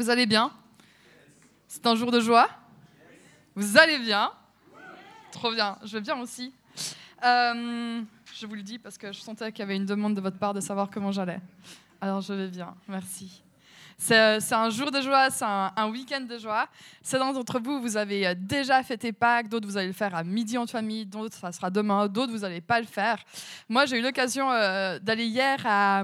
Vous allez bien? C'est un jour de joie? Vous allez bien? Trop bien, je vais bien aussi. Euh, je vous le dis parce que je sentais qu'il y avait une demande de votre part de savoir comment j'allais. Alors je vais bien, merci. C'est c'est un jour de joie, c'est un, week-end de joie. Certains d'entre vous, vous avez euh, déjà fêté Pâques, d'autres vous allez le faire à midi en famille, d'autres ça sera demain, d'autres vous n'allez pas le faire. Moi, j'ai eu l'occasion euh, d'aller hier à,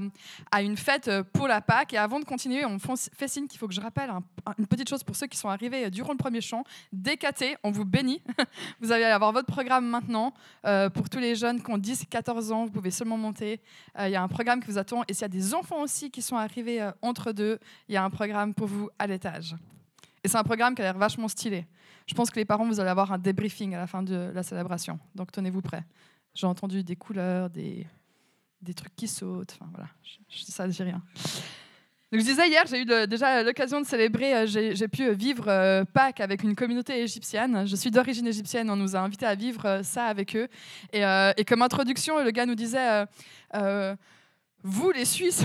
une fête euh, pour la Pâques. Et avant de continuer, on fait signe qu'il faut que je rappelle un- un- une petite chose pour ceux qui sont arrivés euh, durant le premier chant. DKT, on vous bénit. vous allez avoir votre programme maintenant. Euh, pour tous les jeunes qui ont 10-14 ans, vous pouvez seulement monter. Euh, Il y a un programme qui vous attend. Et s'il y a des enfants aussi qui sont arrivés euh, entre deux, il y a un programme pour vous à l'étage. Et c'est un programme qui a l'air vachement stylé. Je pense que les parents, vous allez avoir un débriefing à la fin de la célébration. Donc tenez-vous prêts. J'ai entendu des couleurs, des, des trucs qui sautent. Enfin voilà, je, ça, rien. Donc, je disais hier, j'ai eu déjà l'occasion de célébrer, euh, j'ai pu vivre euh, Pâques avec une communauté égyptienne. Je suis d'origine égyptienne, on nous a invités à vivre euh, ça avec eux. Et, et comme introduction, le gars nous disait, vous les Suisses,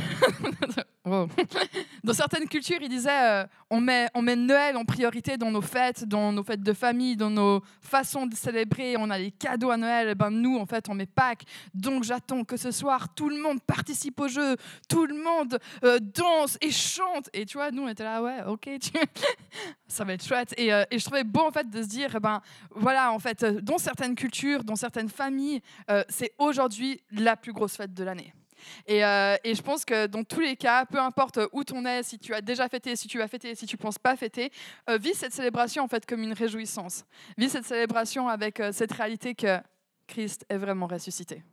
dans certaines cultures, il disait, euh, on, met, on met Noël en priorité dans nos fêtes, dans nos fêtes de famille, dans nos façons de célébrer. On a les cadeaux à Noël. Et ben nous, en fait, on met Pâques. Donc j'attends que ce soir, tout le monde participe au jeu, tout le monde euh, danse et chante. Et tu vois, nous, on était là, ouais, ok, ça va être chouette. Et, euh, et je trouvais beau, en fait, de se dire, eh ben voilà, en fait, euh, dans certaines cultures, dans certaines familles, c'est aujourd'hui la plus grosse fête de l'année. Et, euh, et je pense que dans tous les cas, peu importe où tu en es, si tu as déjà fêté, si tu as fêté, si tu penses pas fêter, euh, vis cette célébration en fait comme une réjouissance. Vis cette célébration avec euh, cette réalité que Christ est vraiment ressuscité.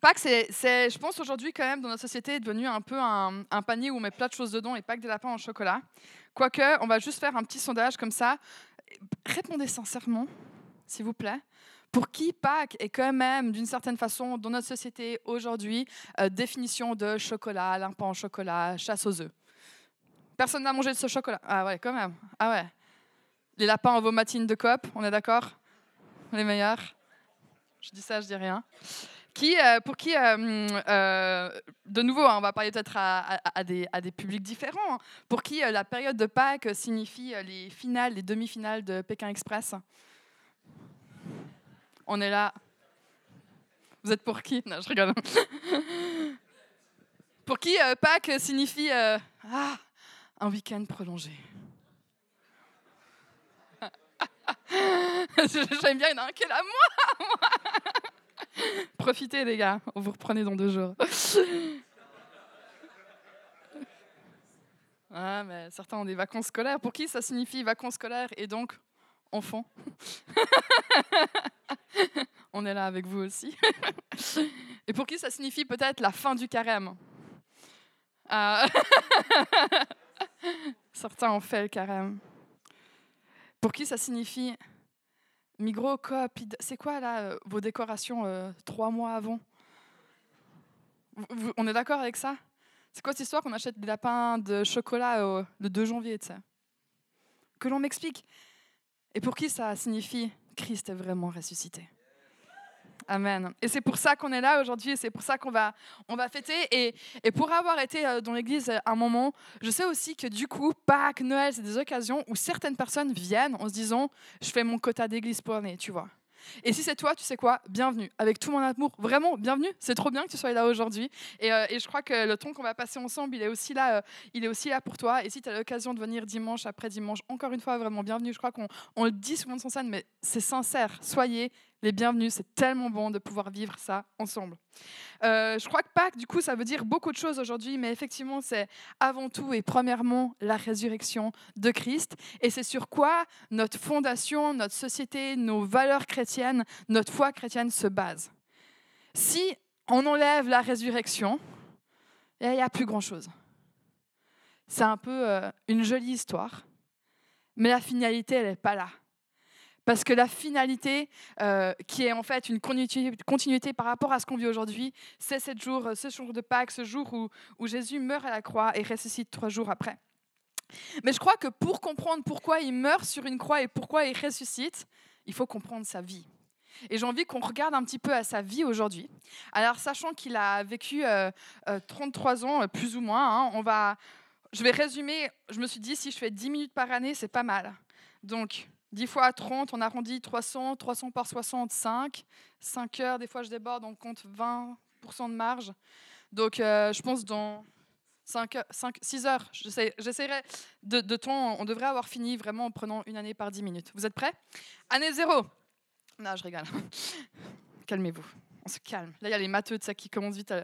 Pâques, c'est, je pense aujourd'hui quand même dans notre société est devenu un peu un, un panier où on met plein de choses dedans et pas que des lapins en chocolat. Quoique, on va juste faire un petit sondage comme ça. Répondez sincèrement, s'il vous plaît. Pour qui Pâques est quand même, d'une certaine façon, dans notre société aujourd'hui, euh, définition de chocolat, lapin en chocolat, chasse aux œufs. Personne n'a mangé de ce chocolat. Ah ouais, quand même. Ah ouais. Les lapins en vomatine de coop, on est d'accord? Les meilleurs? Je dis ça, je dis rien. Qui, euh, pour qui, euh, de nouveau, hein, on va parler peut-être à, des, à des publics différents, hein, pour qui la période de Pâques signifie les finales, les demi-finales de Pékin Express? On est là. Vous êtes pour qui? Non, je rigole. pour qui euh, Pâques signifie euh, ah, un week-end prolongé J'aime bien, il y moi, moi. Profitez, les gars, on vous reprenez dans deux jours. Ah, mais certains ont des vacances scolaires. Pour qui ça signifie vacances scolaires et donc enfants On est là avec vous aussi. Et pour qui ça signifie peut-être la fin du carême? Ah. Certains ont fait le carême. Pour qui ça signifie? Migros, Coop, c'est quoi là euh, vos décorations euh, trois mois avant? On est d'accord avec ça? C'est quoi cette histoire qu'on achète des lapins de chocolat euh, le 2 janvier, Que l'on m'explique. Et pour qui ça signifie Christ est vraiment ressuscité Amen. Et c'est pour ça qu'on est là aujourd'hui, et c'est pour ça qu'on va, on va fêter. Et, et pour avoir été euh, dans l'église un moment, je sais aussi que du coup, Pâques, Noël, c'est des occasions où certaines personnes viennent en se disant Je fais mon quota d'église pour l'année, tu vois. Et si c'est toi, tu sais quoi? Bienvenue. Avec tout mon amour, vraiment, bienvenue. C'est trop bien que tu sois là aujourd'hui. Et, euh, je crois que le temps qu'on va passer ensemble, il est aussi là, euh, il est aussi là pour toi. Et si tu as l'occasion de venir dimanche après dimanche, encore une fois, vraiment bienvenue. Je crois qu'on on le dit souvent sans scène, mais c'est sincère. Soyez les bienvenus. C'est tellement bon de pouvoir vivre ça ensemble. Euh, je crois que Pâques, du coup, ça veut dire beaucoup de choses aujourd'hui, mais effectivement, c'est avant tout et premièrement la résurrection de Christ. Et c'est sur quoi notre fondation, notre société, nos valeurs chrétiennes, notre foi chrétienne se base. Si on enlève la résurrection, il n'y a plus grand-chose. c'est un peu euh, une jolie histoire, mais la finalité, elle n'est pas là. Parce que la finalité, euh, qui est en fait une continuité, par rapport à ce qu'on vit aujourd'hui, c'est ce jour, ce jour de Pâques, ce jour où, Jésus meurt à la croix et ressuscite trois jours après. Mais je crois que pour comprendre pourquoi il meurt sur une croix et pourquoi il ressuscite, il faut comprendre sa vie. Et j'ai envie qu'on regarde un petit peu à sa vie aujourd'hui. Alors, sachant qu'il a vécu 33 euh, euh, ans, plus ou moins, hein, on va, je vais résumer. Je me suis dit, si je fais 10 minutes par année, c'est pas mal. Donc, 10 fois 30, on arrondit 300, 300 par 65, 5 heures, des fois je déborde, on compte 20% de marge. Donc, euh, je pense dans 5, 5, 6 heures. J'essaierai de, de, temps. On devrait avoir fini vraiment en prenant une année par 10 minutes. Vous êtes prêts? Année zéro. Non, je rigole. Calmez-vous. On se calme. Là, il y a les matheux de ça qui commencent vite.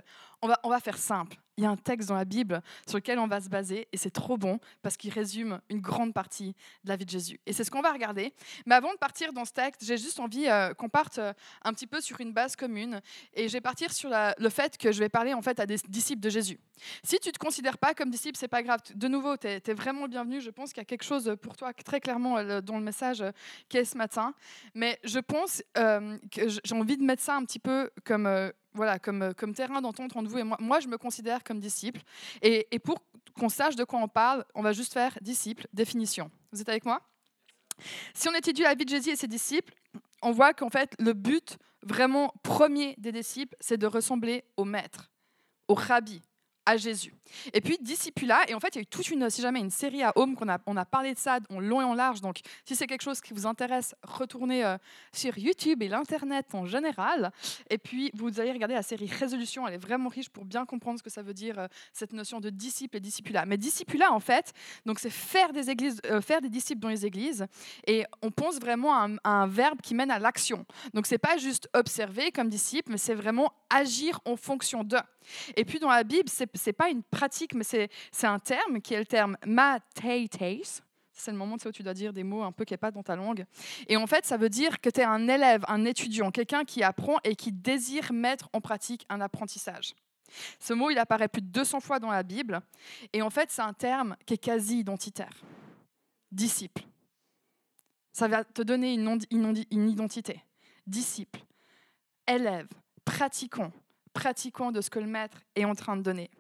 On, va, faire simple il y a un texte dans la Bible sur lequel on va se baser et c'est trop bon parce qu'il résume une grande partie de la vie de Jésus. Et c'est ce qu'on va regarder. Mais avant de partir dans ce texte, j'ai juste envie euh, qu'on parte euh, un petit peu sur une base commune et je vais partir sur le fait que je vais parler en fait à des disciples de Jésus. Si tu ne te considères pas comme disciple, c'est pas grave. De nouveau, tu es, vraiment bienvenu. Je pense qu'il y a quelque chose pour toi très clairement euh, dans le message qui est ce matin. Mais je pense que j'ai envie de mettre ça un petit peu comme voilà, comme, euh, comme terrain d'entente entre vous et moi. Moi, je me considère comme disciple. Et, et pour qu'on sache de quoi on parle, on va juste faire disciple, définition. Vous êtes avec moi? Si on étudie la vie de Jésus et ses disciples, on voit qu'en fait, le but vraiment premier des disciples, c'est de ressembler au maître, au rabbi, à Jésus. Et puis discipula, et en fait il y a eu toute une, si jamais une série à Home qu'on a, on a parlé de ça en long et en large, donc si c'est quelque chose qui vous intéresse, retournez euh, sur YouTube et l'Internet en général, et puis vous allez regarder la série Résolution, elle est vraiment riche pour bien comprendre ce que ça veut dire, euh, cette notion de disciple et discipula. Mais discipula en fait, donc c'est faire des, églises, euh, faire des disciples dans les églises, et on pense vraiment à un, un verbe qui mène à l'action. Donc c'est pas juste observer comme disciple, mais c'est vraiment agir en fonction de. Et puis dans la Bible, ce n'est pas une pratique, mais c'est un terme qui est le terme mateites. C'est le moment où tu dois dire des mots un peu qui pas dans ta langue. Et en fait, ça veut dire que tu es un élève, un étudiant, quelqu'un qui apprend et qui désire mettre en pratique un apprentissage. Ce mot, il apparaît plus de 200 fois dans la Bible. Et en fait, c'est un terme qui est quasi identitaire. Disciple. Ça va te donner une, une identité. Disciple. Élève. Pratiquant pratiquant de ce que le maître est en train de donner.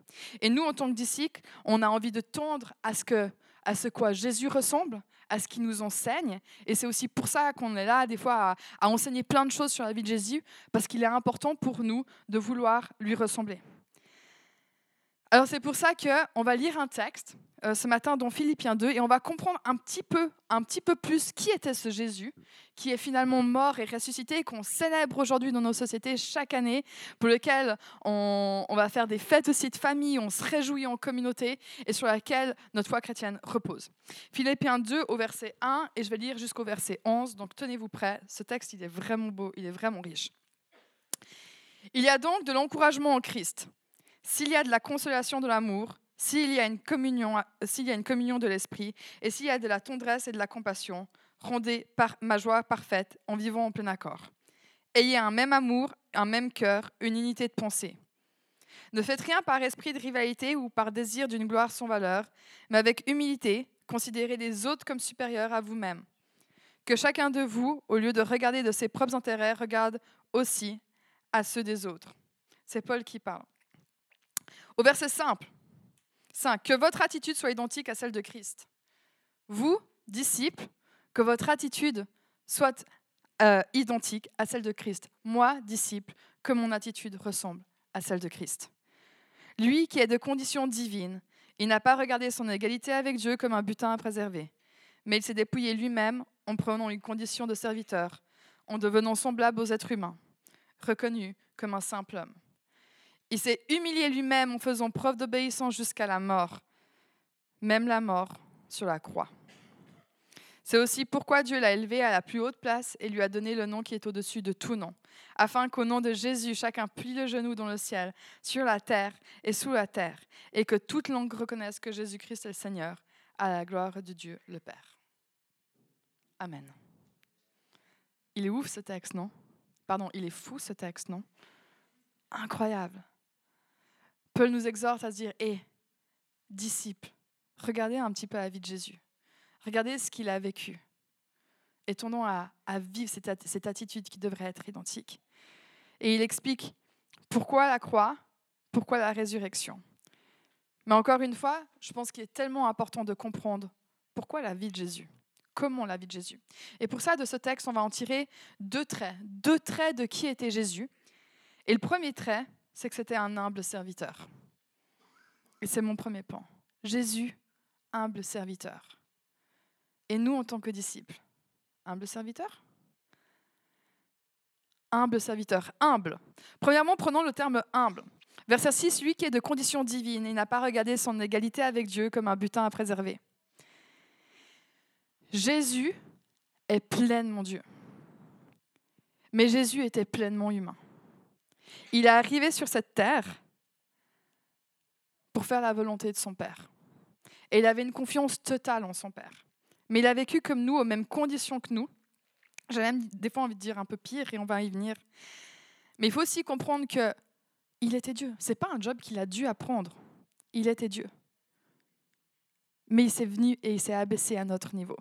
Et nous, en tant que disciples, on a envie de tendre à ce que à ce quoi Jésus ressemble, à ce qu'il nous enseigne. Et c'est aussi pour ça qu'on est là, des fois, à, enseigner plein de choses sur la vie de Jésus, parce qu'il est important pour nous de vouloir lui ressembler. Alors c'est pour ça qu'on va lire un texte euh, ce matin dans Philippiens 2 et on va comprendre un petit peu, un petit peu plus qui était ce Jésus qui est finalement mort et ressuscité qu'on célèbre aujourd'hui dans nos sociétés chaque année, pour lequel on, on, va faire des fêtes aussi de famille, on se réjouit en communauté et sur laquelle notre foi chrétienne repose. Philippiens 2 au verset 1 et je vais lire jusqu'au verset 11, donc tenez-vous prêts, ce texte il est vraiment beau, il est vraiment riche. Il y a donc de l'encouragement en Christ s'il y a de la consolation de l'amour, s'il y a une communion, s'il y a une communion de l'esprit, et s'il y a de la tendresse et de la compassion, rendez par ma joie parfaite en vivant en plein accord. Ayez un même amour, un même cœur, une unité de pensée. Ne faites rien par esprit de rivalité ou par désir d'une gloire sans valeur, mais avec humilité, considérez les autres comme supérieurs à vous-même. Que chacun de vous, au lieu de regarder de ses propres intérêts, regarde aussi à ceux des autres. C'est Paul qui parle. Au verset simple, 5, que votre attitude soit identique à celle de Christ. Vous, disciples, que votre attitude soit euh, identique à celle de Christ. Moi, disciple, que mon attitude ressemble à celle de Christ. Lui qui est de condition divine, il n'a pas regardé son égalité avec Dieu comme un butin à préserver, mais il s'est dépouillé lui-même en prenant une condition de serviteur, en devenant semblable aux êtres humains, reconnu comme un simple homme. Il s'est humilié lui-même en faisant preuve d'obéissance jusqu'à la mort, même la mort sur la croix. C'est aussi pourquoi Dieu l'a élevé à la plus haute place et lui a donné le nom qui est au-dessus de tout nom, afin qu'au nom de Jésus, chacun plie le genou dans le ciel, sur la terre et sous la terre, et que toute langue reconnaisse que Jésus-Christ est le Seigneur, à la gloire de Dieu le Père. Amen. Il est ouf ce texte, non? Pardon, il est fou ce texte, non? Incroyable. Paul nous exhorte à se dire Hé, disciple, regardez un petit peu la vie de Jésus. Regardez ce qu'il a vécu. Et tendons à, vivre cette attitude qui devrait être identique. Et il explique pourquoi la croix, pourquoi la résurrection. Mais encore une fois, je pense qu'il est tellement important de comprendre pourquoi la vie de Jésus, comment la vie de Jésus. Et pour ça, de ce texte, on va en tirer deux traits, deux traits de qui était Jésus. Et le premier trait, c'est que c'était un humble serviteur. Et c'est mon premier point. Jésus, humble serviteur. Et nous, en tant que disciples, humble serviteur? Humble serviteur, humble. Premièrement, prenons le terme humble. Verset 6, lui qui est de condition divine et n'a pas regardé son égalité avec Dieu comme un butin à préserver. Jésus est pleinement Dieu. Mais Jésus était pleinement humain. Il est arrivé sur cette terre pour faire la volonté de son Père. Et il avait une confiance totale en son Père. Mais il a vécu comme nous, aux mêmes conditions que nous. J'ai même des fois envie de dire un peu pire, et on va y venir. Mais il faut aussi comprendre que il était Dieu. C'est pas un job qu'il a dû apprendre. Il était Dieu. Mais il s'est venu et il s'est abaissé à notre niveau.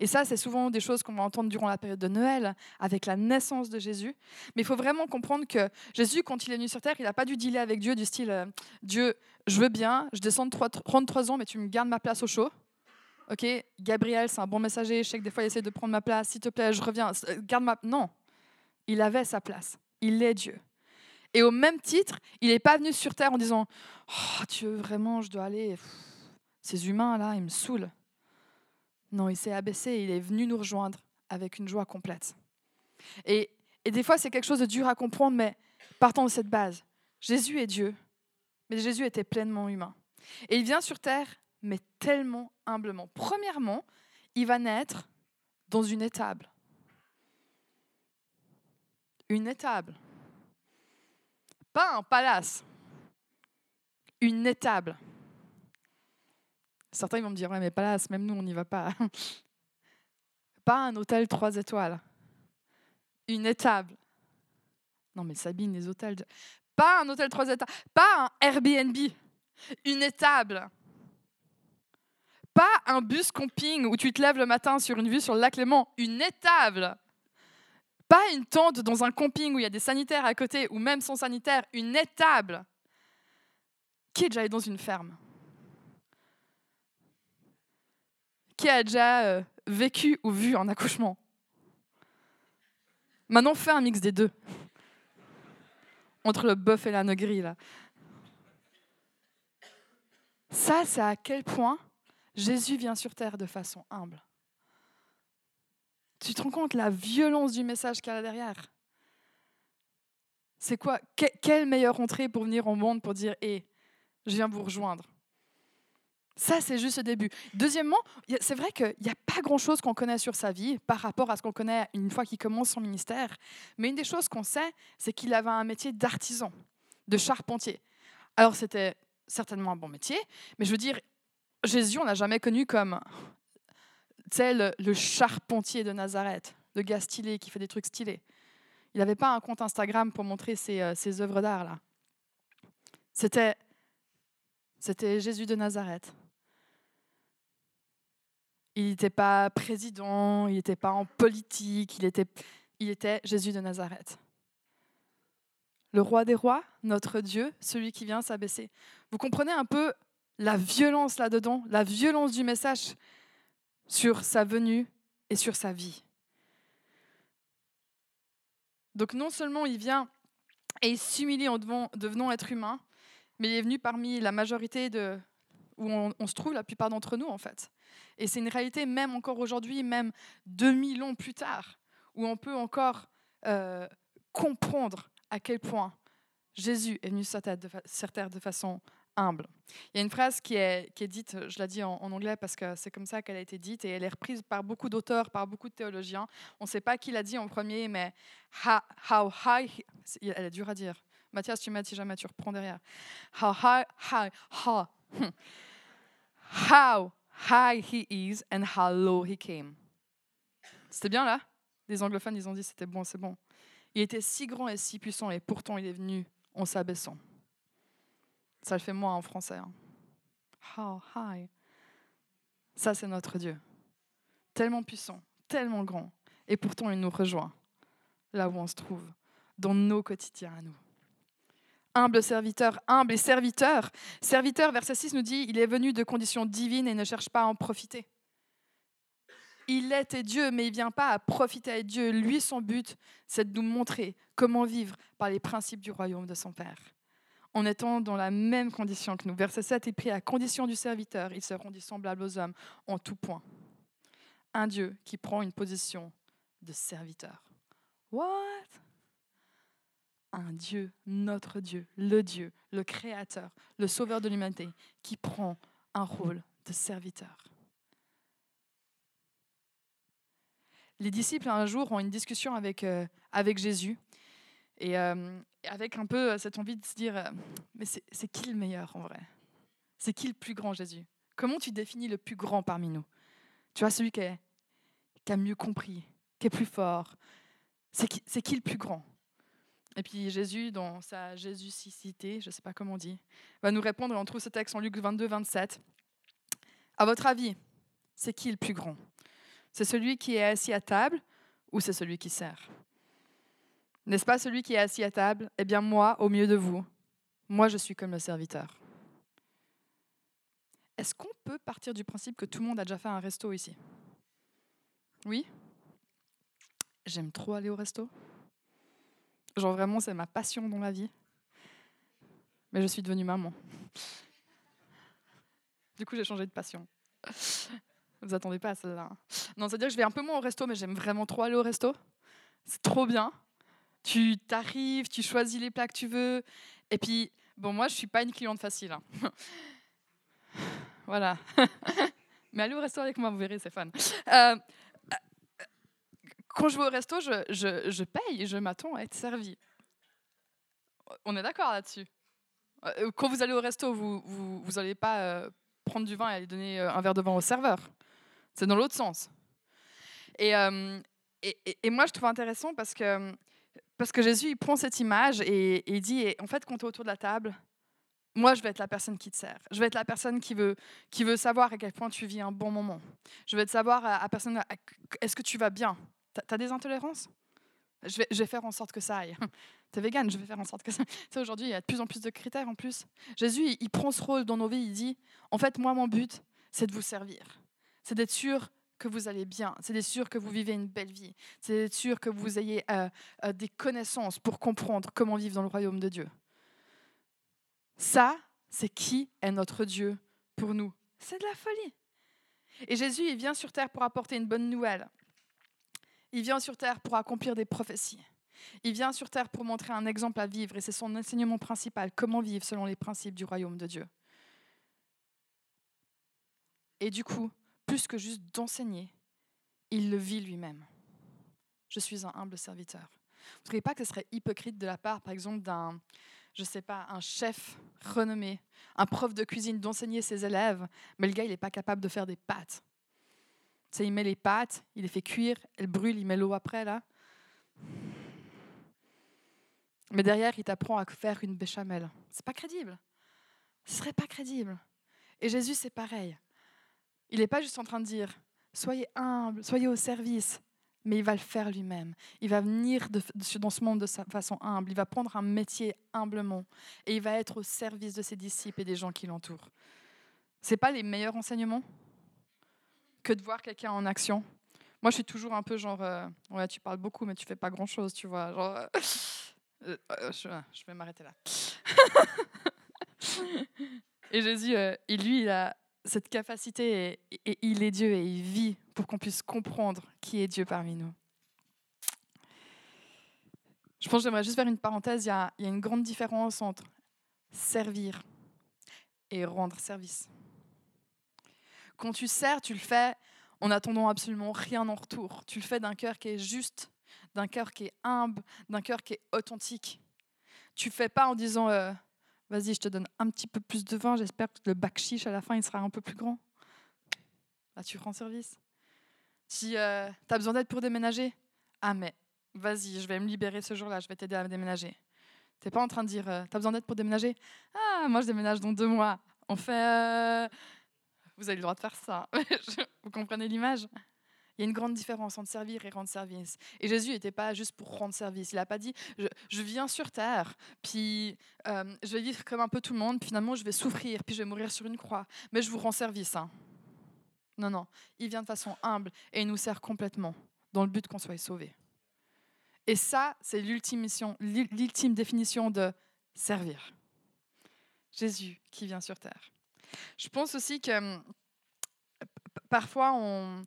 Et ça, c'est souvent des choses qu'on va entendre durant la période de Noël, avec la naissance de Jésus. Mais il faut vraiment comprendre que Jésus, quand il est venu sur Terre, il n'a pas dû dealer avec Dieu du style euh, Dieu, je veux bien, je descends de 33 ans, mais tu me gardes ma place au chaud. Ok, Gabriel, c'est un bon messager, je sais que des fois il essaie de prendre ma place, s'il te plaît, je reviens, euh, garde ma. Non, il avait sa place. Il est Dieu. Et au même titre, il n'est pas venu sur terre en disant Oh Dieu, vraiment, je dois aller. Ces humains-là, ils me saoulent. Non, il s'est abaissé et il est venu nous rejoindre avec une joie complète. Et, et des fois, c'est quelque chose de dur à comprendre, mais partons de cette base. Jésus est Dieu, mais Jésus était pleinement humain. Et il vient sur terre, mais tellement humblement. Premièrement, il va naître dans une étable. Une étable. Pas un palace. Une étable. Certains vont me dire, ouais, mais palace, même nous, on n'y va pas. Pas un hôtel trois étoiles. Une étable. Non, mais Sabine, les hôtels. Pas un hôtel trois étoiles. Pas un Airbnb. Une étable. Pas un bus camping où tu te lèves le matin sur une vue sur le lac Léman. Une étable. Pas une tente dans un camping où il y a des sanitaires à côté ou même sans sanitaire, une étable. Qui est déjà allé dans une ferme? Qui a déjà vécu ou vu un accouchement Maintenant, fais un mix des deux. Entre le bœuf et la negrie, là. Ça, c'est à quel point Jésus vient sur terre de façon humble. Tu te rends compte la violence du message qu'il y a derrière? C'est quoi? Quelle meilleure entrée pour venir au monde pour dire Hé, je viens vous rejoindre ça, c'est juste le début. Deuxièmement, c'est vrai qu'il n'y a pas grand-chose qu'on connaît sur sa vie par rapport à ce qu'on connaît une fois qu'il commence son ministère. Mais une des choses qu'on sait, c'est qu'il avait un métier d'artisan, de charpentier. Alors, c'était certainement un bon métier, mais je veux dire, Jésus, on l'a jamais connu comme le, le charpentier de Nazareth, le gars stylé qui fait des trucs stylés. Il n'avait pas un compte Instagram pour montrer ses, euh, ses œuvres d'art là. C'était, c'était Jésus de Nazareth. Il n'était pas président, il n'était pas en politique, il était, Jésus de Nazareth. Le roi des rois, notre Dieu, celui qui vient s'abaisser. Vous comprenez un peu la violence là-dedans, la violence du message sur sa venue et sur sa vie. Donc non seulement il vient et il s'humilie en devenant être humain, mais il est venu parmi la majorité de où on, se trouve la plupart d'entre nous en fait. Et c'est une réalité même encore aujourd'hui, même 2000 ans plus tard, où on peut encore euh, comprendre à quel point Jésus est venu sur terre de façon humble. Il y a une phrase qui est, qui est dite, je la dis en, anglais parce que c'est comme ça qu'elle a été dite, et elle est reprise par beaucoup d'auteurs, par beaucoup de théologiens. On ne sait pas qui l'a dit en premier, mais how, high, elle est dure à dire. Mathias, tu m'as si jamais tu reprends derrière. How high, high, how, how high he is and how low he came. C'était bien là? Les anglophones, ils ont dit c'était bon, c'est bon. Il était si grand et si puissant, et pourtant il est venu en s'abaissant. Ça le fait moi en français. Hein. How high? Ça, c'est notre Dieu. Tellement puissant, tellement grand. Et pourtant, il nous rejoint là où on se trouve, dans nos quotidiens à nous. Humble serviteur, humble et serviteur. Serviteur, verset 6 nous dit, il est venu de conditions divines et ne cherche pas à en profiter. Il était Dieu, mais il ne vient pas à profiter à Dieu. Lui, son but, c'est de nous montrer comment vivre par les principes du royaume de son Père. En étant dans la même condition que nous. Verset 7 est pris à condition du serviteur. Ils seront semblables aux hommes en tout point. Un Dieu qui prend une position de serviteur. What? Un Dieu, notre Dieu, le Dieu, le Créateur, le Sauveur de l'humanité, qui prend un rôle de serviteur. Les disciples un jour ont une discussion avec, euh, avec Jésus et euh, avec un peu cette envie de se dire, euh, mais c'est qui le meilleur en vrai? C'est qui le plus grand Jésus? Comment tu définis le plus grand parmi nous? Tu vois, celui qui, est, qui a mieux compris, qui est plus fort, c'est qui, le plus grand? Et puis Jésus, dans sa Jésusicité, je ne sais pas comment on dit, va nous répondre, on trouve ce texte en Luc 22, 27. À votre avis, c'est qui le plus grand? C'est celui qui est assis à table ou c'est celui qui sert? N'est-ce pas celui qui est assis à table? Eh bien moi, au milieu de vous, moi je suis comme le serviteur. Est-ce qu'on peut partir du principe que tout le monde a déjà fait un resto ici? Oui? J'aime trop aller au resto. Genre vraiment, c'est ma passion dans la vie. Mais je suis devenue maman. Du coup, j'ai changé de passion. Vous attendez pas à celle-là. Hein. Non, c'est-à-dire que je vais un peu moins au resto, mais j'aime vraiment trop aller au resto. C'est trop bien. Tu t'arrives, tu choisis les plats que tu veux. Et puis, bon, moi, je suis pas une cliente facile. Hein. voilà. mais allez au resto avec moi, vous verrez, c'est fun. Euh, quand je vais au resto, je, paye je m'attends à être servi. On est d'accord là-dessus euh, Quand vous allez au resto, vous n'allez pas euh, prendre du vin et aller donner euh, un verre de vin au serveur. C'est dans l'autre sens. Et, moi, je trouve intéressant parce que, Jésus, prend cette image et, il dit, en fait, quand tu es autour de la table, moi, je vais être la personne qui te sert. Je vais être la personne qui veut, savoir à quel point tu vis un bon moment. Je vais te savoir à personne, est-ce que tu vas bien? T'as des intolérances? Je vais, faire en sorte que ça aille. T'es vegan, je vais faire en sorte que ça. aille. aujourd'hui, il y a de plus en plus de critères en plus. Jésus, il, prend ce rôle dans nos vies. Il dit En fait, moi, mon but, c'est de vous servir. C'est d'être sûr que vous allez bien. C'est d'être sûr que vous vivez une belle vie. C'est d'être sûr que vous ayez euh, euh, des connaissances pour comprendre comment vivre dans le royaume de Dieu. Ça, c'est qui est notre Dieu pour nous. C'est de la folie. Et Jésus, il vient sur terre pour apporter une bonne nouvelle. Il vient sur terre pour accomplir des prophéties. Il vient sur terre pour montrer un exemple à vivre et c'est son enseignement principal, comment vivre selon les principes du royaume de Dieu. Et du coup, plus que juste d'enseigner, il le vit lui-même. Je suis un humble serviteur. Vous ne trouvez pas que ce serait hypocrite de la part, par exemple, d'un, je sais pas, un chef renommé, un prof de cuisine d'enseigner ses élèves, mais le gars, il n'est pas capable de faire des pâtes il met les pâtes, il les fait cuire, elles brûlent, il met l'eau après, là. Mais derrière, il t'apprend à faire une béchamel. C'est pas crédible. Ce serait pas crédible. Et Jésus, c'est pareil. Il n'est pas juste en train de dire soyez humble, soyez au service, mais il va le faire lui-même. Il va venir dans ce monde de façon humble. Il va prendre un métier humblement et il va être au service de ses disciples et des gens qui l'entourent. C'est pas les meilleurs enseignements? Que de voir quelqu'un en action. Moi, je suis toujours un peu genre, euh, ouais, tu parles beaucoup, mais tu fais pas grand-chose, tu vois. Genre, euh, euh, je, vais m'arrêter là. et Jésus, il, lui, il a cette capacité, et, et il est Dieu, et il vit pour qu'on puisse comprendre qui est Dieu parmi nous. Je pense que j'aimerais juste faire une parenthèse. Il y a une grande différence entre servir et rendre service. Quand tu sers, tu le fais en attendant absolument rien en retour. Tu le fais d'un cœur qui est juste, d'un cœur qui est humble, d'un cœur qui est authentique. Tu ne fais pas en disant euh, Vas-y, je te donne un petit peu plus de vin, j'espère que le bac chiche à la fin il sera un peu plus grand. Là, tu rends service. Si euh, tu as besoin d'aide pour déménager, ah, mais vas-y, je vais me libérer ce jour-là, je vais t'aider à déménager. Tu n'es pas en train de dire euh, Tu as besoin d'aide pour déménager? Ah, moi je déménage dans deux mois. On fait vous avez le droit de faire ça. vous comprenez l'image? Il y a une grande différence entre servir et rendre service. Et Jésus n'était pas juste pour rendre service. Il n'a pas dit je, viens sur terre, puis euh, je vais vivre comme un peu tout le monde, puis finalement je vais souffrir, puis je vais mourir sur une croix, mais je vous rends service. Hein. Non, non. Il vient de façon humble et il nous sert complètement dans le but qu'on soit sauvé. Et ça, c'est l'ultime définition de servir. Jésus qui vient sur terre. Je pense aussi que hum, parfois on,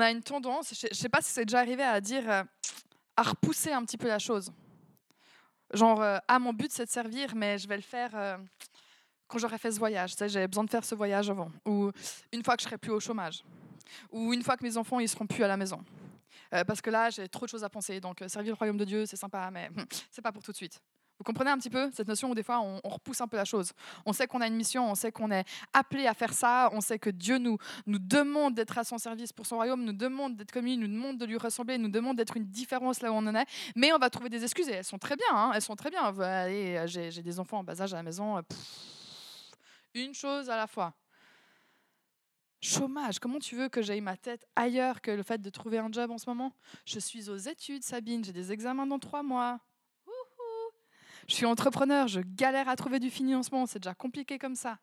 a une tendance, je ne sais pas si c'est déjà arrivé à dire, euh, à repousser un petit peu la chose. Genre, ah, mon but c'est de servir, mais je vais le faire euh, quand j'aurai fait ce voyage. J'ai besoin de faire ce voyage avant. Ou une fois que je serai plus au chômage. Ou une fois que mes enfants ils seront plus à la maison. parce que là, j'ai trop de choses à penser. Donc, servir le royaume de Dieu, c'est sympa, mais c'est pas pour tout de suite. Vous comprenez un petit peu cette notion où des fois on, repousse un peu la chose. On sait qu'on a une mission, on sait qu'on est appelé à faire ça, on sait que Dieu nous, nous demande d'être à son service pour son royaume, nous demande d'être comme lui, nous demande de lui ressembler, nous demande d'être une différence là où on en est. Mais on va trouver des excuses et elles sont très bien, hein, elles sont très bien. Allez, j'ai, des enfants en bas âge à la maison. une chose à la fois. Chômage, comment tu veux que j'aille ma tête ailleurs que le fait de trouver un job en ce moment? Je suis aux études, Sabine, j'ai des examens dans trois mois je suis entrepreneur, je galère à trouver du financement, c'est déjà compliqué comme ça.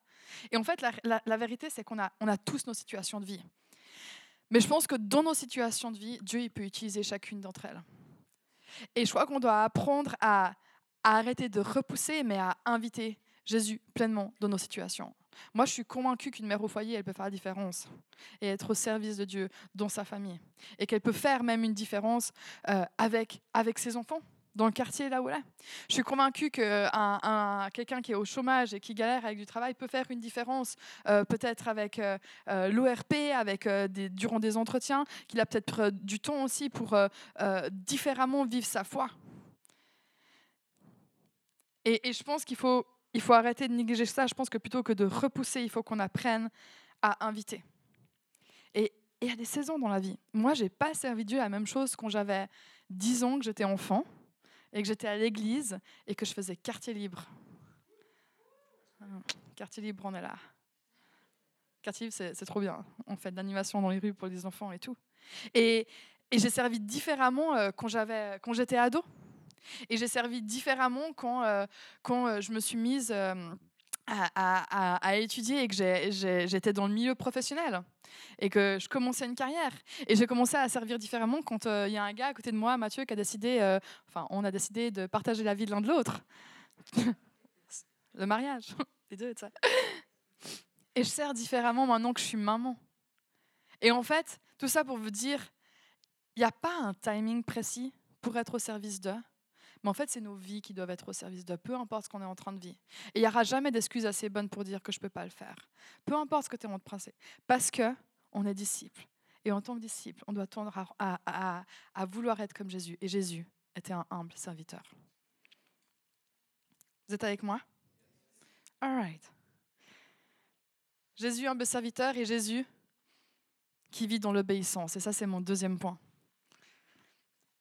Et en fait, la, vérité, c'est qu'on a, tous nos situations de vie. Mais je pense que dans nos situations de vie, Dieu il peut utiliser chacune d'entre elles. Et je crois qu'on doit apprendre à, arrêter de repousser, mais à inviter Jésus pleinement dans nos situations. Moi, je suis convaincue qu'une mère au foyer, elle peut faire la différence et être au service de Dieu dans sa famille. Et qu'elle peut faire même une différence euh, avec ses enfants dans le quartier là où elle est. Je suis convaincue que un, quelqu'un qui est au chômage et qui galère avec du travail peut faire une différence, euh, peut-être avec euh, euh, l'ORP, avec durant des entretiens, qu'il a peut-être du temps aussi pour différemment vivre sa foi. Et, je pense qu'il faut, il faut arrêter de négliger ça. Je pense que plutôt que de repousser, il faut qu'on apprenne à inviter. Et il y a des saisons dans la vie. Moi, j'ai pas servi Dieu la même chose quand j'avais 10 ans, que j'étais enfant et que j'étais à l'église et que je faisais quartier libre. Quartier libre, on est là. Quartier libre, c'est trop bien. On fait de l'animation dans les rues pour les enfants et tout. Et, j'ai servi différemment euh, quand j'étais ado. Et j'ai servi différemment quand, euh, euh, je me suis mise à, étudier et que j'étais dans le milieu professionnel et que je commençais une carrière. Et j'ai commencé à servir différemment quand euh, il y a un gars à côté de moi, Mathieu, qui a décidé, euh, enfin, on a décidé de partager la vie de l'un de l'autre. le mariage, les deux, ça. Et je sers différemment maintenant que je suis maman. Et en fait, tout ça pour vous dire, il n'y a pas un timing précis pour être au service d'eux. Mais en fait, c'est nos vies qui doivent être au service de peu importe ce qu'on est en train de vivre. Et il n'y aura jamais d'excuses assez bonnes pour dire que je ne peux pas le faire. Peu importe ce que tu es en train de penser. Parce que on est disciple. Et en tant que disciple, on doit tendre à, à, vouloir être comme Jésus. Et Jésus était un humble serviteur. Vous êtes avec moi? All right. Jésus, humble serviteur, et Jésus qui vit dans l'obéissance. Et ça, c'est mon deuxième point.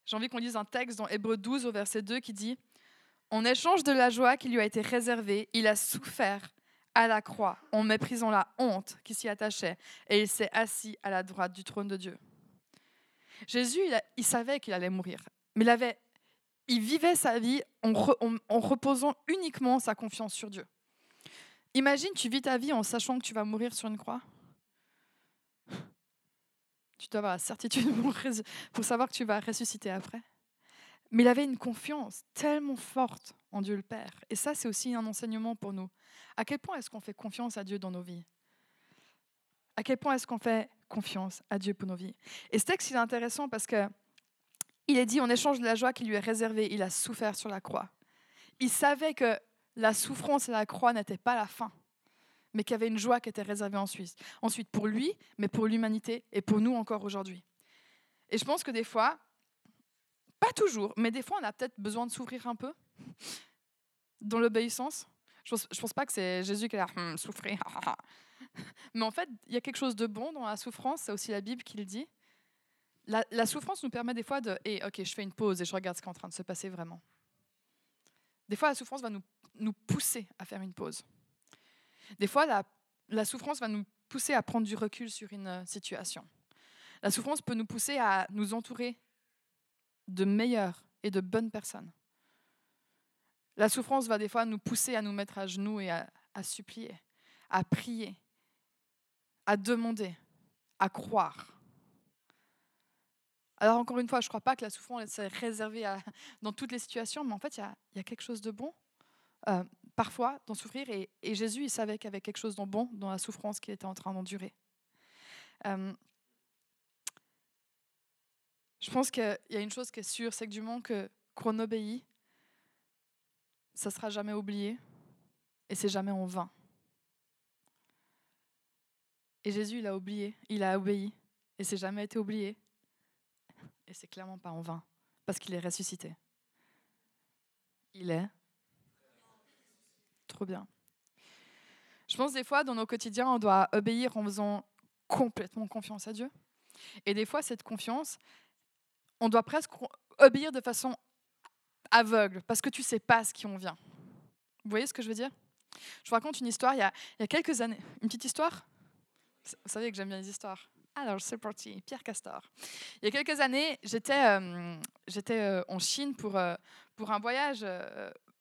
J'ai envie qu'on lise un texte dans Hébreu 12 au verset 2 qui dit En échange de la joie qui lui a été réservée, il a souffert à la croix en méprisant la honte qui s'y attachait et il s'est assis à la droite du trône de Dieu. Jésus, il, savait qu'il allait mourir, mais il, avait, il vivait sa vie en, en reposant uniquement sa confiance sur Dieu. Imagine, tu vis ta vie en sachant que tu vas mourir sur une croix? Tu dois avoir la certitude pour, savoir que tu vas ressusciter après. Mais il avait une confiance tellement forte en Dieu le Père. Et ça, c'est aussi un enseignement pour nous. À quel point est-ce qu'on fait confiance à Dieu dans nos vies? À quel point est-ce qu'on fait confiance à Dieu pour nos vies? Et ce texte, il est intéressant parce que il est dit, en échange de la joie qui lui est réservée, il a souffert sur la croix. Il savait que la souffrance et la croix n'étaient pas la fin mais qui avait une joie qui était réservée ensuite. Ensuite, pour lui, mais pour l'humanité et pour nous encore aujourd'hui. Et je pense que des fois, pas toujours, mais des fois, on a peut-être besoin de souffrir un peu dans l'obéissance. Je pense, pense pas que c'est Jésus qui a hum, souffrir. mais en fait, il y a quelque chose de bon dans la souffrance, c'est aussi la Bible qui le dit. La, souffrance nous permet des fois de, hey, ok, je fais une pause et je regarde ce qui est en train de se passer vraiment. Des fois, la souffrance va nous pousser à faire une pause. Des fois, la souffrance va nous pousser à prendre du recul sur une euh, situation. La souffrance peut nous pousser à nous entourer de meilleures et de bonnes personnes. La souffrance va des fois nous pousser à nous mettre à genoux et à, supplier, à prier, à demander, à croire. Alors encore une fois, je ne crois pas que la souffrance est réservée dans toutes les situations, mais en fait, il y a, quelque chose de bon euh, parfois d'en souffrir. Et, Jésus, il savait qu'il y avait quelque chose de bon dans la souffrance qu'il était en train d'endurer. Euh, je pense qu'il y a une chose qui est sûre, c'est que du moment qu'on obéit, ça ne sera jamais oublié et c'est jamais en vain. Et Jésus, il a oublié, il a obéi et c'est jamais été oublié et c'est clairement pas en vain, parce qu'il est ressuscité. Il est trop bien. Je pense des fois, dans nos quotidiens, on doit obéir en faisant complètement confiance à Dieu. Et des fois, cette confiance, on doit presque obéir de façon aveugle, parce que tu sais pas ce qui en vient. Vous voyez ce que je veux dire? Je vous raconte une histoire il y, a, il y a quelques années. Une petite histoire? Vous savez que j'aime bien les histoires. Alors, c'est parti, Pierre Castor. Il y a quelques années, j'étais euh, euh, en Chine pour, euh, pour un voyage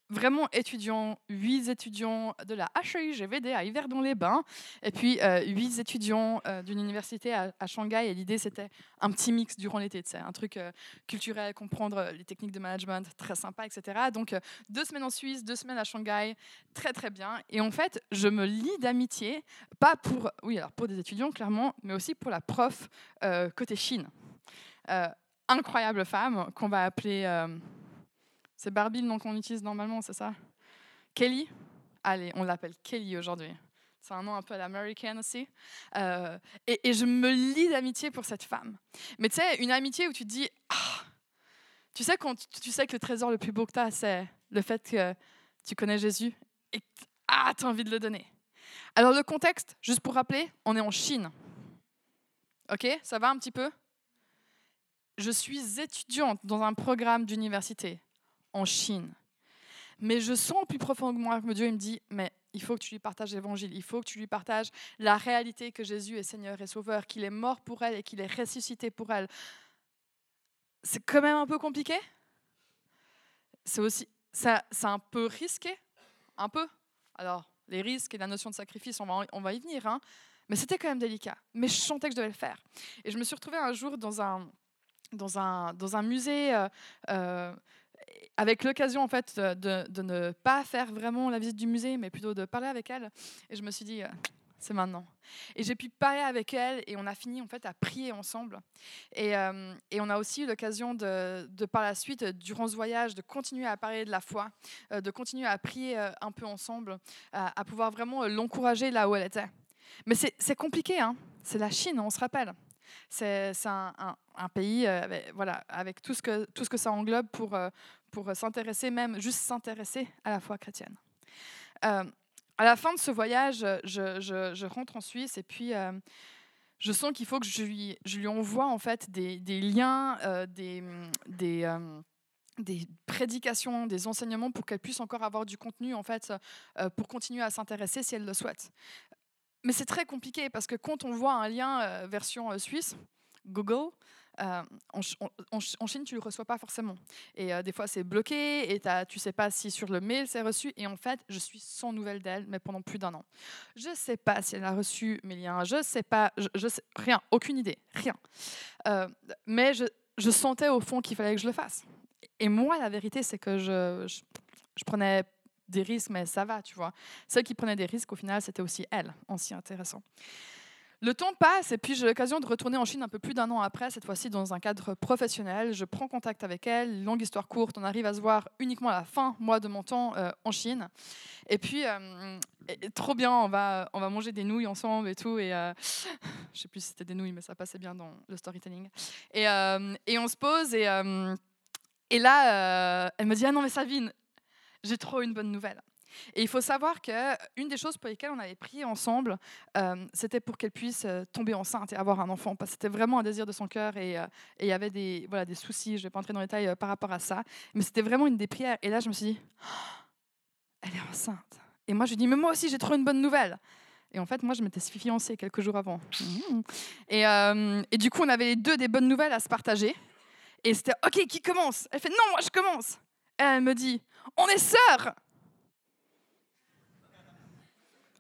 vraiment étudiant, huit étudiants de la HEI-GVD à Yverdon-les-Bains, et puis euh, huit étudiants euh, d'une université à, Shanghai. Et l'idée, c'était un petit mix durant l'été, un truc euh, culturel, comprendre les techniques de management, très sympa, etc. Donc, deux semaines en Suisse, deux semaines à Shanghai, très très bien. Et en fait, je me lie d'amitié, pas pour, oui, alors pour des étudiants, clairement, mais aussi pour la prof côté Chine. incroyable femme qu'on va appeler c'est Barbie le nom qu'on utilise normalement, c'est ça? Kelly? Allez, on l'appelle Kelly aujourd'hui. C'est un nom un peu à aussi. Euh, et, je me lie d'amitié pour cette femme. Mais tu sais, une amitié où tu te dis, ah, tu, sais quand tu, sais que le trésor le plus beau que tu as, c'est le fait que tu connais Jésus et que ah, tu as envie de le donner. Alors le contexte, juste pour rappeler, on est en Chine. Ok, ça va un petit peu? Je suis étudiante dans un programme d'université en Chine. Mais je sens plus profondément que Dieu me dit, mais il faut que tu lui partages l'évangile, il faut que tu lui partages la réalité que Jésus est Seigneur et Sauveur, qu'il est mort pour elle et qu'il est ressuscité pour elle. C'est quand même un peu compliqué? C'est aussi, c'est un peu risqué, un peu. Alors, les risques et la notion de sacrifice, on va, on va y venir, hein. mais c'était quand même délicat. Mais je sentais que je devais le faire. Et je me suis retrouvée un jour dans un, dans un, dans un musée. Euh, euh, avec l'occasion en fait de, de, ne pas faire vraiment la visite du musée, mais plutôt de parler avec elle. Et je me suis dit, euh, c'est maintenant. Et j'ai pu parler avec elle et on a fini en fait à prier ensemble. Et, euh, on a aussi eu l'occasion de, par la suite, durant ce voyage, de continuer à parler de la foi, euh, de continuer à prier euh, un peu ensemble, à, pouvoir vraiment l'encourager là où elle était. Mais c'est compliqué, hein c'est la Chine, on se rappelle. C'est un, pays euh, voilà, avec tout, ce que, tout ce que ça englobe pour, euh, pour s'intéresser, même juste s'intéresser à la foi chrétienne. Euh, à la fin de ce voyage, je, rentre en Suisse et puis euh, je sens qu'il faut que je lui, envoie en fait des, liens, euh, des, des, euh, prédications, des enseignements pour qu'elle puisse encore avoir du contenu en fait pour continuer à s'intéresser si elle le souhaite. Mais c'est très compliqué parce que quand on voit un lien euh, version euh, suisse, Google, euh, en, en, en, Chine, tu ne le reçois pas forcément. Et euh, des fois, c'est bloqué et tu ne sais pas si sur le mail c'est reçu. Et en fait, je suis sans nouvelles d'elle, mais pendant plus d'un an. Je ne sais pas si elle a reçu mes liens, je ne sais pas, je, sais, rien, aucune idée, rien. Euh, mais je, sentais au fond qu'il fallait que je le fasse. Et moi, la vérité, c'est que je, je, prenais des risques, mais ça va, tu vois. Celle qui prenait des risques, au final, c'était aussi elle, aussi intéressant. Le temps passe et puis j'ai l'occasion de retourner en Chine un peu plus d'un an après, cette fois-ci dans un cadre professionnel. Je prends contact avec elle, longue histoire courte, on arrive à se voir uniquement à la fin, moi, de mon temps euh, en Chine. Et puis, euh, trop bien, on va, on va manger des nouilles ensemble et tout. Et euh, je sais plus si c'était des nouilles, mais ça passait bien dans le storytelling. Et, euh, et on se pose et, et là, elle me dit Ah non, mais Savine, j'ai trop une bonne nouvelle. Et il faut savoir qu'une des choses pour lesquelles on avait prié ensemble, euh, c'était pour qu'elle puisse euh, tomber enceinte et avoir un enfant. Parce que c'était vraiment un désir de son cœur et, euh, et il y avait des, voilà, des soucis, je ne vais pas entrer dans les détails euh, par rapport à ça, mais c'était vraiment une des prières. Et là, je me suis dit, oh, elle est enceinte. Et moi, je lui dis, mais moi aussi, j'ai trop une bonne nouvelle. Et en fait, moi, je m'étais fiancée quelques jours avant. Et, euh, et, du coup, on avait les deux des bonnes nouvelles à se partager. Et c'était OK, qui commence? Elle fait non, moi je commence. Et elle me dit on est sœurs.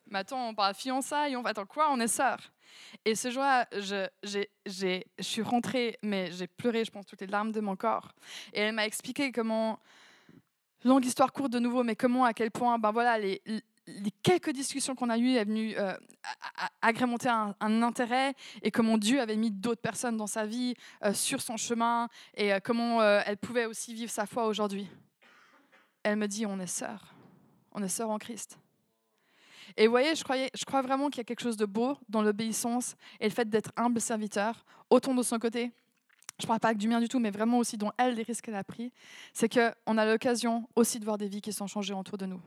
Mais attends, on parle fiançailles, on va attends quoi On est sœurs? Et ce jour-là, je, suis rentrée, mais j'ai pleuré, je pense, toutes les larmes de mon corps. Et elle m'a expliqué comment, longue histoire courte de nouveau, mais comment, à quel point, ben voilà, les, quelques discussions qu'on a eues est venu euh, agrémenter un, intérêt et comment Dieu avait mis d'autres personnes dans sa vie euh, sur son chemin et euh, comment elle pouvait aussi vivre sa foi aujourd'hui. Elle me dit on est sœurs, on est sœurs en Christ. Et vous voyez, je, crois vraiment qu'il y a quelque chose de beau dans l'obéissance et le fait d'être humble serviteur, autant de son côté. Je ne parle pas que du mien du tout, mais vraiment aussi dont elle, les risques qu'elle a pris. C'est qu'on a l'occasion aussi de voir des vies qui sont changées autour de nous.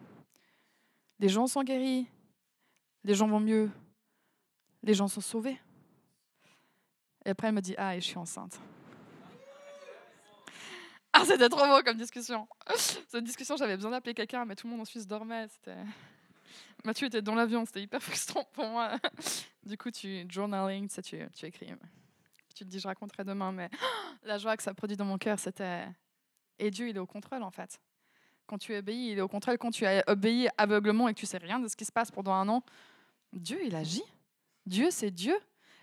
Les gens sont guéris, les gens vont mieux, les gens sont sauvés. Et après, elle me dit Ah, et je suis enceinte. Ah, c'était trop beau comme discussion. Cette discussion, j'avais besoin d'appeler quelqu'un, mais tout le monde en Suisse dormait. C'était... Mathieu était dans l'avion, c'était hyper frustrant pour moi. Du coup, tu journaling, tu, tu écris. Tu te dis, je raconterai demain, mais la joie que ça produit dans mon cœur, c'était. Et Dieu, il est au contrôle, en fait. Quand tu obéis, il est au contraire, quand tu obéis aveuglement et que tu sais rien de ce qui se passe pendant un an, Dieu, il agit. Dieu, c'est Dieu.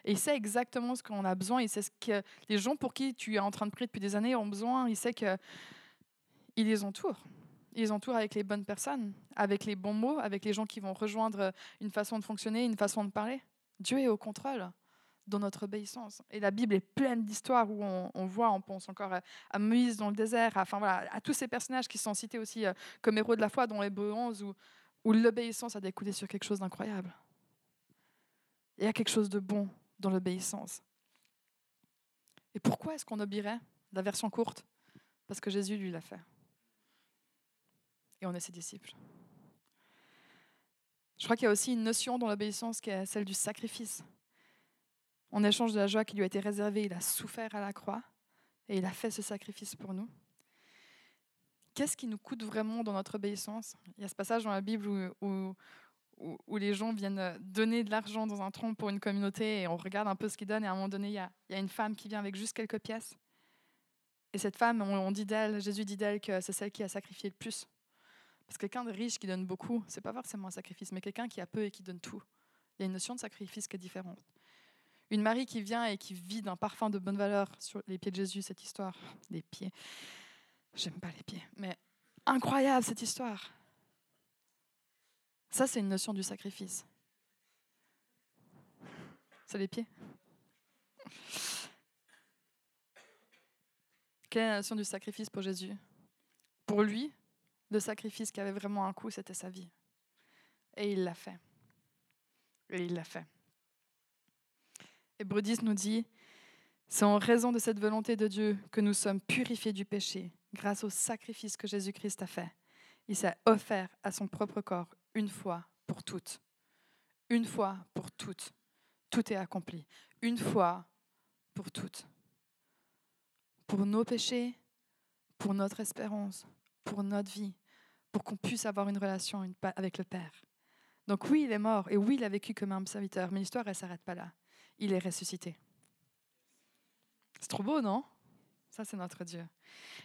Et il sait exactement ce qu'on a besoin. Il sait ce que les gens pour qui tu es en train de prier depuis des années ont besoin. Il sait qu'il les entoure. Il les entoure avec les bonnes personnes, avec les bons mots, avec les gens qui vont rejoindre une façon de fonctionner, une façon de parler. Dieu est au contrôle dans notre obéissance. Et la Bible est pleine d'histoires où on, voit, on pense encore à, Moïse dans le désert, à, tous ces personnages qui sont cités aussi euh, comme héros de la foi dans les 11, où, où l'obéissance a découlé sur quelque chose d'incroyable. Il y a quelque chose de bon dans l'obéissance. Et pourquoi est-ce qu'on obéirait? La version courte Parce que Jésus, lui, l'a fait. Et on est ses disciples. Je crois qu'il y a aussi une notion dans l'obéissance qui est celle du sacrifice. En échange de la joie qui lui a été réservée, il a souffert à la croix et il a fait ce sacrifice pour nous. Qu'est-ce qui nous coûte vraiment dans notre obéissance? Il y a ce passage dans la Bible où, où, les gens viennent donner de l'argent dans un tronc pour une communauté et on regarde un peu ce qu'ils donnent et à un moment donné, il y, a, il y a une femme qui vient avec juste quelques pièces. Et cette femme, on, dit d'elle, Jésus dit d'elle que c'est celle qui a sacrifié le plus. Parce que quelqu'un de riche qui donne beaucoup, c'est pas forcément un sacrifice, mais quelqu'un qui a peu et qui donne tout. Il y a une notion de sacrifice qui est différente. Une Marie qui vient et qui vide un parfum de bonne valeur sur les pieds de Jésus, cette histoire. Des pieds. J'aime pas les pieds, mais incroyable cette histoire. Ça, c'est une notion du sacrifice. C'est les pieds. Quelle est la notion du sacrifice pour Jésus? Pour lui, le sacrifice qui avait vraiment un coût, c'était sa vie. Et il l'a fait. Et il l'a fait. Hébreu 10 nous dit, c'est en raison de cette volonté de Dieu que nous sommes purifiés du péché grâce au sacrifice que Jésus-Christ a fait. Il s'est offert à son propre corps une fois pour toutes. Une fois pour toutes. Tout est accompli. Une fois pour toutes. Pour nos péchés, pour notre espérance, pour notre vie, pour qu'on puisse avoir une relation avec le Père. Donc oui, il est mort et oui, il a vécu comme un serviteur, mais l'histoire, elle ne s'arrête pas là il est ressuscité. C'est trop beau, non? Ça, c'est notre Dieu.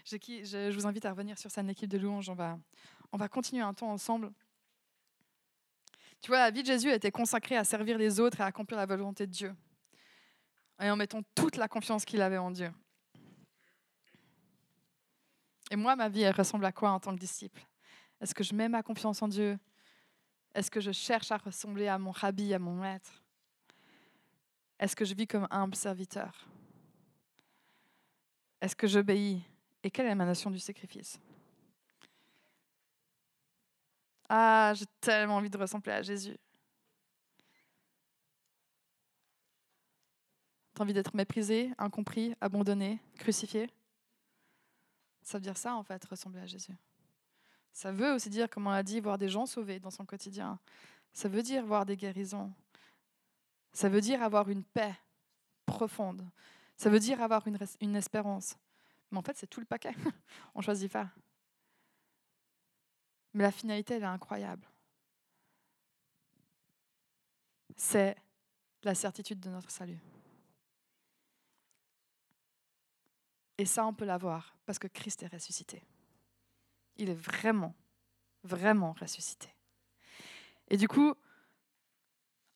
Je, vous invite à revenir sur cette équipe de louange. On va, on va continuer un temps ensemble. Tu vois, la vie de Jésus été consacrée à servir les autres et à accomplir la volonté de Dieu. Et en mettant toute la confiance qu'il avait en Dieu. Et moi, ma vie, elle ressemble à quoi en tant que disciple? Est-ce que je mets ma confiance en Dieu? Est-ce que je cherche à ressembler à mon rabbi, à mon maître? Est-ce que je vis comme humble serviteur? Est-ce que j'obéis? Et quelle est ma notion du sacrifice? Ah, j'ai tellement envie de ressembler à Jésus. T'as envie d'être méprisé, incompris, abandonné, crucifié? Ça veut dire ça, en fait, ressembler à Jésus. Ça veut aussi dire, comme on l'a dit, voir des gens sauvés dans son quotidien. Ça veut dire voir des guérisons. Ça veut dire avoir une paix profonde. Ça veut dire avoir une, espérance. Mais en fait, c'est tout le paquet. On choisit pas. Mais la finalité, elle est incroyable. c'est la certitude de notre salut. Et ça, on peut l'avoir parce que Christ est ressuscité. Il est vraiment, vraiment ressuscité. Et du coup,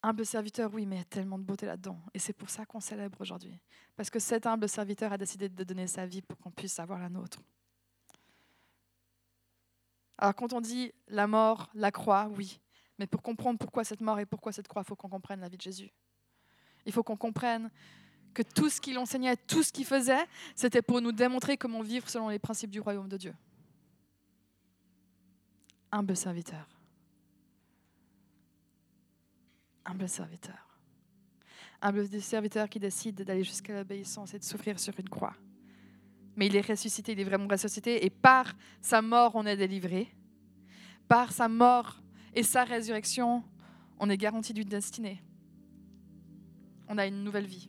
humble serviteur, oui, mais il y a tellement de beauté là-dedans. Et c'est pour ça qu'on célèbre aujourd'hui. Parce que cet humble serviteur a décidé de donner sa vie pour qu'on puisse avoir la nôtre. Alors quand on dit la mort, la croix, oui. Mais pour comprendre pourquoi cette mort et pourquoi cette croix, il faut qu'on comprenne la vie de Jésus. Il faut qu'on comprenne que tout ce qu'il enseignait, tout ce qu'il faisait, c'était pour nous démontrer comment vivre selon les principes du royaume de Dieu. Humble serviteur. Humble serviteur. Humble serviteur qui décide d'aller jusqu'à l'obéissance et de souffrir sur une croix. Mais il est ressuscité, il est vraiment ressuscité, et par sa mort, on est délivré. Par sa mort et sa résurrection, on est garanti d'une destinée. On a une nouvelle vie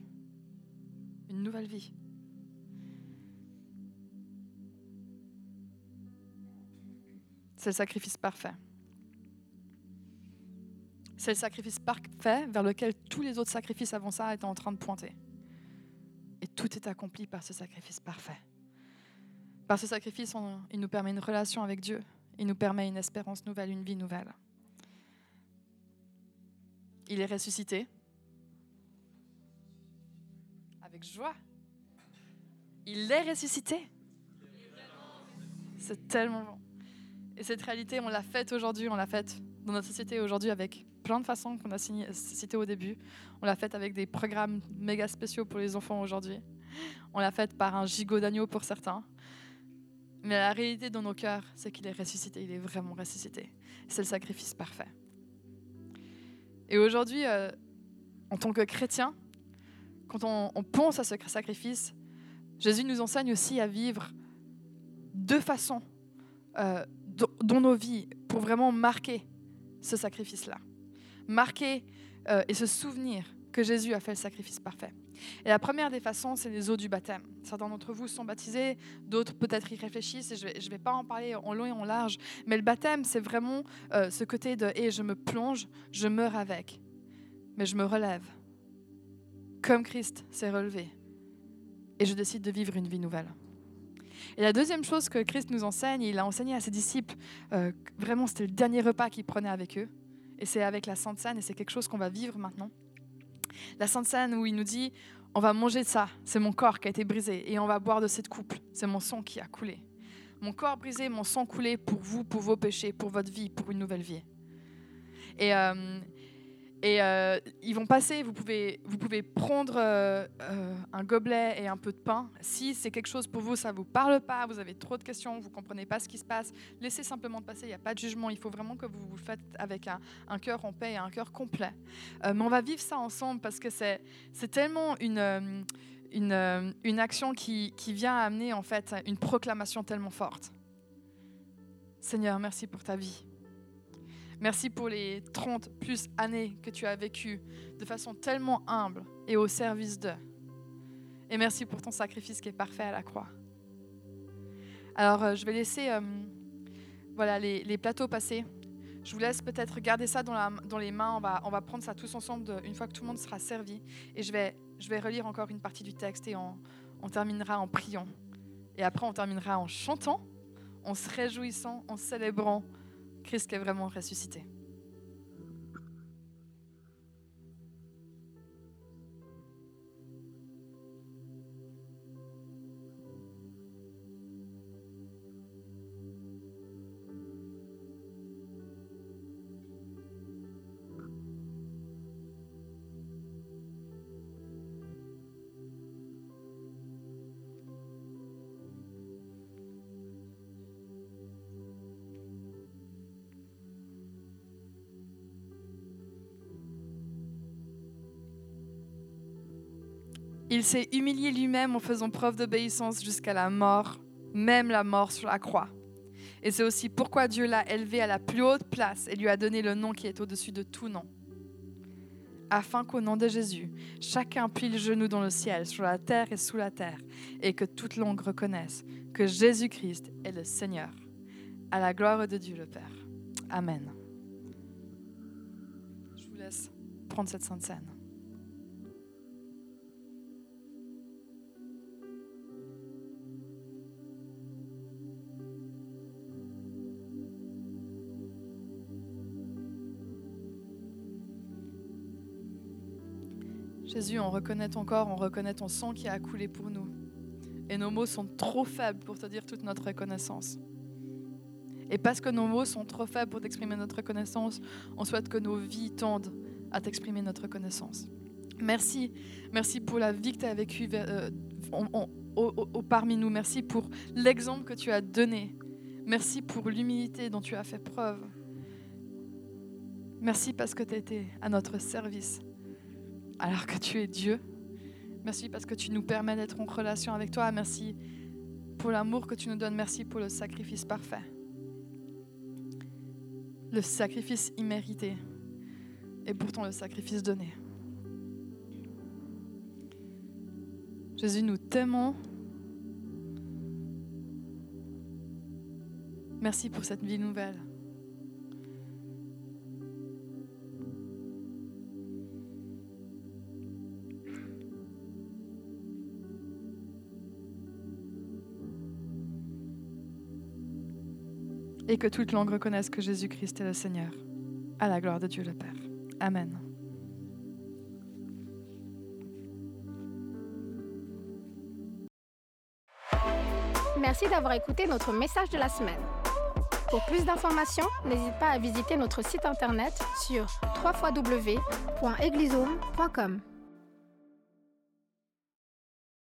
une nouvelle vie. C'est le sacrifice parfait. C'est le sacrifice parfait vers lequel tous les autres sacrifices avant ça étaient en train de pointer. Et tout est accompli par ce sacrifice parfait. Par ce sacrifice, il nous permet une relation avec Dieu. Il nous permet une espérance nouvelle, une vie nouvelle. Il est ressuscité avec joie. Il est ressuscité. C'est tellement bon. Et cette réalité, on l'a faite aujourd'hui, on l'a faite dans notre société aujourd'hui avec plein de façons qu'on a citées au début. On l'a faite avec des programmes méga spéciaux pour les enfants aujourd'hui. On l'a faite par un gigot d'agneau pour certains. Mais la réalité dans nos cœurs, c'est qu'il est ressuscité, il est vraiment ressuscité. C'est le sacrifice parfait. Et aujourd'hui, euh, en tant que chrétien, quand on, pense à ce sacrifice, Jésus nous enseigne aussi à vivre de façon euh, dans nos vies pour vraiment marquer ce sacrifice-là. Marquer euh, et se souvenir que Jésus a fait le sacrifice parfait. Et la première des façons, c'est les eaux du baptême. Certains d'entre vous sont baptisés, d'autres peut-être y réfléchissent, et je ne vais, pas en parler en long et en large, mais le baptême, c'est vraiment euh, ce côté de et je me plonge, je meurs avec, mais je me relève comme Christ s'est relevé. Et je décide de vivre une vie nouvelle. Et la deuxième chose que Christ nous enseigne, il a enseigné à ses disciples, euh, vraiment c'était le dernier repas qu'il prenait avec eux, et c'est avec la Sainte Seine, et c'est quelque chose qu'on va vivre maintenant. La Sainte Seine où il nous dit, on va manger de ça, c'est mon corps qui a été brisé, et on va boire de cette coupe, c'est mon sang qui a coulé. Mon corps brisé, mon sang coulé pour vous, pour vos péchés, pour votre vie, pour une nouvelle vie. Et, euh, et euh, ils vont passer, vous pouvez, prendre euh, euh, un gobelet et un peu de pain. Si c'est quelque chose pour vous, ça ne vous parle pas, vous avez trop de questions, vous ne comprenez pas ce qui se passe, laissez simplement passer, il n'y a pas de jugement. Il faut vraiment que vous vous faites avec un, cœur en paix et un cœur complet. mais on va vivre ça ensemble parce que c'est tellement une action qui, qui vient amener en fait une proclamation tellement forte. Seigneur, merci pour ta vie. Merci pour les 30 plus années que tu as vécues de façon tellement humble et au service d'eux. Et merci pour ton sacrifice qui est parfait à la croix. Alors, euh, je vais laisser euh, voilà, les, plateaux passer. Je vous laisse peut-être garder ça dans, les mains. On va, on va prendre ça tous ensemble une fois que tout le monde sera servi. Et je vais, je vais relire encore une partie du texte et on terminera en priant. Et après, on terminera en chantant, en se réjouissant, en célébrant Christ est vraiment ressuscité. Il s'est humilié lui-même en faisant preuve d'obéissance jusqu'à la mort, même la mort sur la croix. Et c'est aussi pourquoi Dieu l'a élevé à la plus haute place et lui a donné le nom qui est au-dessus de tout nom. Afin qu'au nom de Jésus, chacun plie le genou dans le ciel, sur la terre et sous la terre, et que toute langue reconnaisse que Jésus-Christ est le Seigneur, à la gloire de Dieu le Père. Amen. Je vous laisse prendre cette sainte scène. Jésus, on reconnaît ton corps, on reconnaît ton sang qui a coulé pour nous. Et nos mots sont trop faibles pour te dire toute notre reconnaissance. Et parce que nos mots sont trop faibles pour t'exprimer notre reconnaissance, on souhaite que nos vies tendent à t'exprimer notre reconnaissance. Merci, merci pour la vie que tu as vécue euh, parmi nous. Merci pour l'exemple que tu as donné. Merci pour l'humilité dont tu as fait preuve. Merci parce que tu été à notre service alors que tu es Dieu. Merci parce que tu nous permets d'être en relation avec toi. Merci pour l'amour que tu nous donnes. Merci pour le sacrifice parfait. Le sacrifice immérité et pourtant le sacrifice donné. Jésus, nous t'aimons. Merci pour cette vie nouvelle. Et que toute langue reconnaisse que Jésus-Christ est le Seigneur, à la gloire de Dieu le Père. Amen. Merci d'avoir écouté notre message de la semaine. Pour plus d'informations, n'hésite pas à visiter notre site internet sur www.eglisome.com.